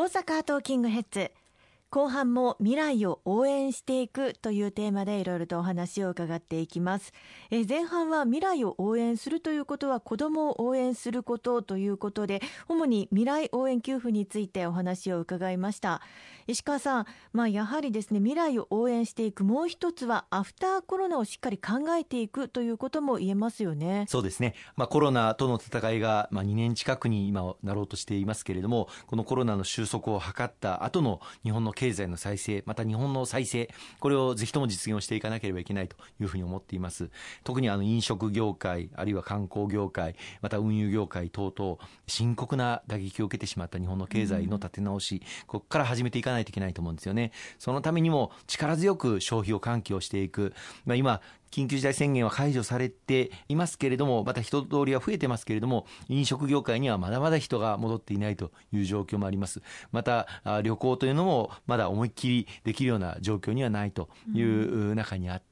大阪トーキングヘッズ。後半も未来を応援していくというテーマでいろいろとお話を伺っていきます。え前半は未来を応援するということは子どもを応援することということで主に未来応援給付についてお話を伺いました。石川さん、まあ、やはりですね未来を応援していくもう一つはアフターコロナをしっかり考えていくということも言えますよね。そうですね、まあ、コロナとの戦いが、まあ、2年近くに今なろうとしていますけれどもこのコロナの収束を図った後の日本の経済の再生また日本の再生これをぜひとも実現をしていかなければいけないというふうに思っています。特にあの飲食業界あるいは観光業界また運輸業界等々深刻な打撃を受けてしまった日本の経済の立て直し、ここから始めていかないといけないと思うんですよね。そのためにも力強く消費を喚起をしていく、まあ、今緊急事態宣言は解除されていますけれども、また人通りは増えてますけれども、飲食業界にはまだまだ人が戻っていないという状況もあります。また、旅行というのもまだ思いっきりできるような状況にはないという中にあって、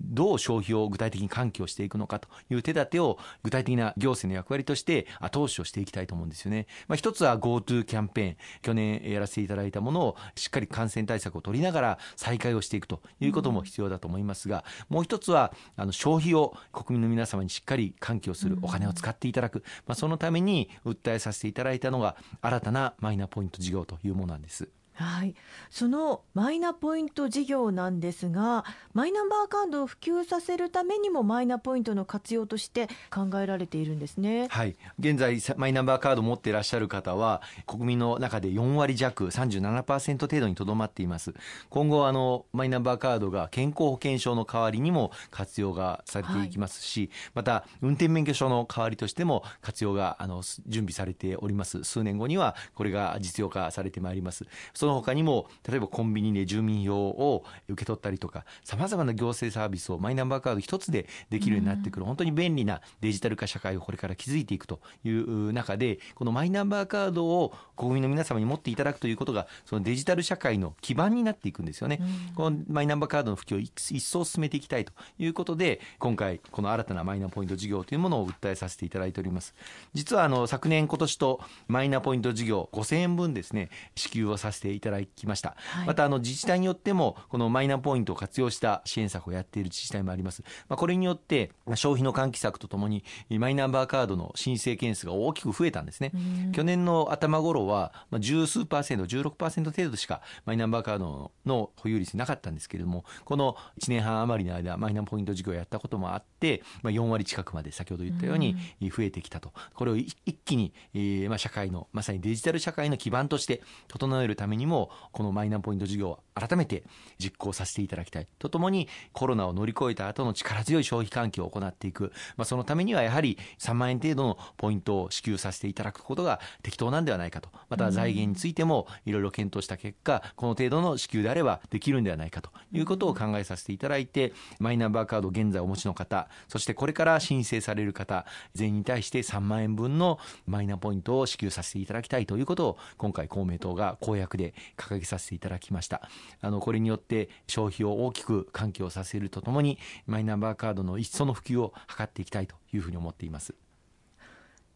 どう消費を具体的に喚起をしていくのかという手立てを具体的な行政の役割として後押しをしていきたいと思うんですよね。まあ、一つは GoTo キャンペーン去年やらせていただいたものをしっかり感染対策を取りながら再開をしていくということも必要だと思いますが、もう一つはあの消費を国民の皆様にしっかり喚起をするお金を使っていただく、まあ、そのために訴えさせていただいたのが新たなマイナポイント事業というものなんです。はい、そのマイナポイント事業なんですがマイナンバーカードを普及させるためにもマイナポイントの活用として考えられているんですね、はい、現在マイナンバーカードを持っていらっしゃる方は国民の中で4割弱37%程度にとどまっています。今後あのマイナンバーカードが健康保険証の代わりにも活用がされていきますし、はい、また運転免許証の代わりとしても活用があの準備されております。数年後にはこれが実用化されてまいります。そのの他にも例えばコンビニで住民票を受け取ったりとかさまざまな行政サービスをマイナンバーカード一つでできるようになってくる、本当に便利なデジタル化社会をこれから築いていくという中でこのマイナンバーカードを国民の皆様に持っていただくということがそのデジタル社会の基盤になっていくんですよね、このマイナンバーカードの普及を一層進めていきたいということで今回この新たなマイナポイント事業というものを訴えさせていただいております。実はあの昨年今年とマイナポイント事業5000円分ですね支給をさせていただきました、はい、またあの自治体によってもこのマイナポイントを活用した支援策をやっている自治体もあります、まあ、これによって消費の喚起策とともにマイナンバーカードの申請件数が大きく増えたんですね。去年の頭頃は十数パーセント16%程度しかマイナンバーカードの保有率なかったんですけれどもこの1年半余りの間マイナポイント事業をやったこともあって、まあ、4割近くまで先ほど言ったように増えてきたと。これを一気に、えー、まあ社会のまさにデジタル社会の基盤として整えるためににもこのマイナポイント事業は改めて実行させていただきたい。とともにコロナを乗り越えた後の力強い消費喚起を行っていく、まあ、そのためにはやはり3万円程度のポイントを支給させていただくことが適当なんではないかと。また財源についてもいろいろ検討した結果この程度の支給であればできるんではないかと。いうことを考えさせていただいてマイナンバーカード現在お持ちの方そしてこれから申請される方全員に対して3万円分のマイナポイントを支給させていただきたいということを今回公明党が公約で掲げさせていただきました。あのこれによって消費を大きく喚起をさせるとともにマイナンバーカードの一層の普及を図っていきたいというふうに思っています。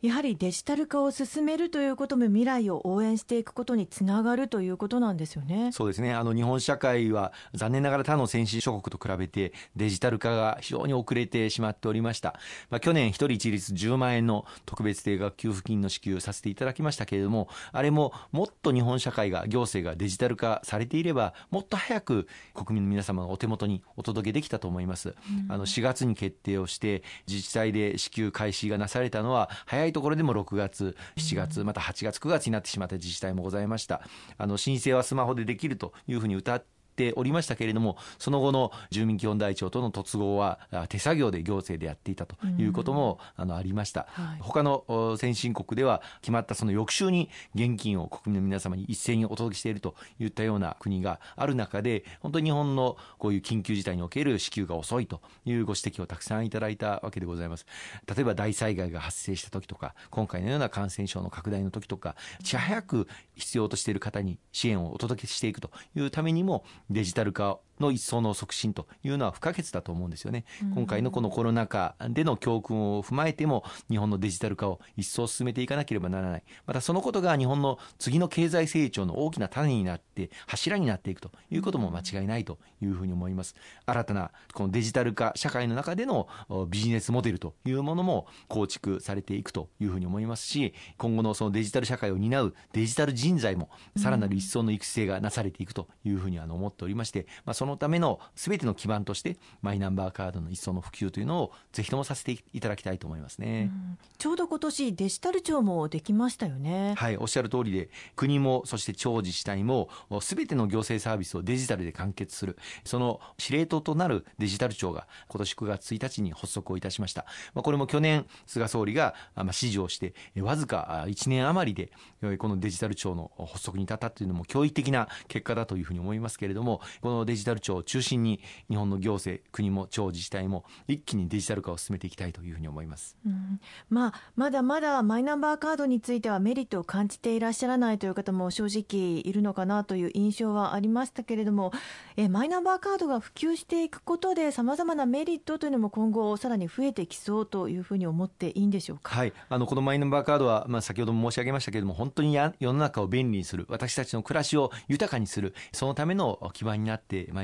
やはりデジタル化を進めるということも未来を応援していくことにつながるということなんですよね。そうですね。あの日本社会は残念ながら他の先進諸国と比べてデジタル化が非常に遅れてしまっておりました。まあ、去年一人一律10万円の特別定額給付金の支給させていただきましたけれども、あれももっと日本社会が行政がデジタル化されていればもっと早く国民の皆様のお手元にお届けできたと思います。うん、あの4月に決定をして自治体で支給開始がなされたのは早いところでも6月、7月、また8月、9月になってしまった自治体もございました。あの申請はスマホでできるというふうに歌ってておりましたけれどもその後の住民基本台帳との突合は手作業で行政でやっていたということも、あのありました、はい、他の先進国では決まったその翌週に現金を国民の皆様に一斉にお届けしているといったような国がある中で本当に日本のこういう緊急事態における支給が遅いというご指摘をたくさんいただいたわけでございます。例えば大災害が発生した時とか今回のような感染症の拡大の時とかいち早く必要としている方に支援をお届けしていくというためにもデジタル化の一層の促進というのは不可欠だと思うんですよね。今回のこのコロナ禍での教訓を踏まえても、日本のデジタル化を一層進めていかなければならない。またそのことが日本の次の経済成長の大きな種になって、柱になっていくということも間違いないというふうに思います。新たなこのデジタル化社会の中でのビジネスモデルというものも構築されていくというふうに思いますし、今後のそのデジタル社会を担うデジタル人材もさらなる一層の育成がなされていくというふうに思っておりまして、まあ、そのための全ての基盤としてマイナンバーカードの一層の普及というのをぜひともさせていただきたいと思いますね、うん、ちょうど今年デジタル庁もできましたよね。はいおっしゃる通りで国もそして地方自治体も全ての行政サービスをデジタルで完結するその司令塔となるデジタル庁が今年9月1日に発足をいたしました、まあ、これも去年菅総理が指示をしてわずか1年余りでこのデジタル庁の発足に至ったというのも驚異的な結果だというふうに思いますけれどもこのデジタル庁を中心に日本の行政国も地方自治体も一気にデジタル化を進めていきたいというふうに思います、うん、まあ、まだまだマイナンバーカードについてはメリットを感じていらっしゃらないという方も正直いるのかなという印象はありましたけれどもえマイナンバーカードが普及していくことでさまざまなメリットというのも今後さらに増えてきそうというふうに思っていいんでしょうか、はい、あのこのマイナンバーカードは、まあ、先ほども申し上げましたけれども本当にや世の中を便利にする私たちの暮らしを豊かにするそのための基盤になってまいります、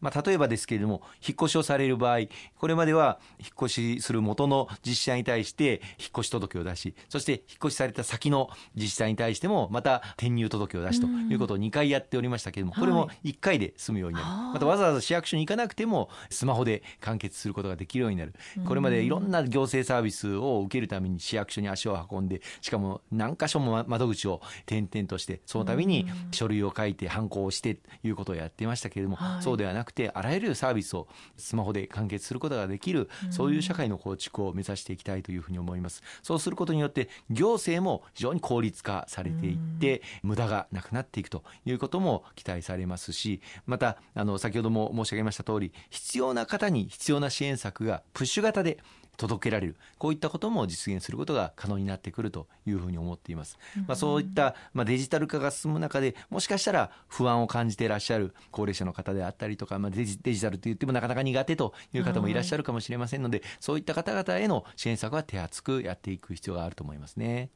まあ、例えばですけれども引っ越しをされる場合これまでは引っ越しする元の自治体に対して引っ越し届を出しそして引っ越しされた先の自治体に対してもまた転入届を出しということを2回やっておりましたけれどもこれも1回で済むようになる、またわざわざ市役所に行かなくてもスマホで完結することができるようになる。これまでいろんな行政サービスを受けるために市役所に足を運んでしかも何箇所も窓口を転々としてその度に書類を書いて反抗をしてということをやっていましたけれども、そうではなくてあらゆるサービスをスマホで完結することができるそういう社会の構築を目指していきたいというふうに思います。そうすることによって行政も非常に効率化されていって無駄がなくなっていくということも期待されますしまたあの先ほども申し上げました通り必要な方に必要な支援策がプッシュ型で届けられる。こういったことも実現することが可能になってくるというふうに思っています、まあ、そういった、まあ、デジタル化が進む中でもしかしたら不安を感じていらっしゃる高齢者の方であったりとか、まあ、デジデジタルといってもなかなか苦手という方もいらっしゃるかもしれませんので、そういった方々への支援策は手厚くやっていく必要があると思いますね。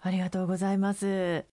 ありがとうございます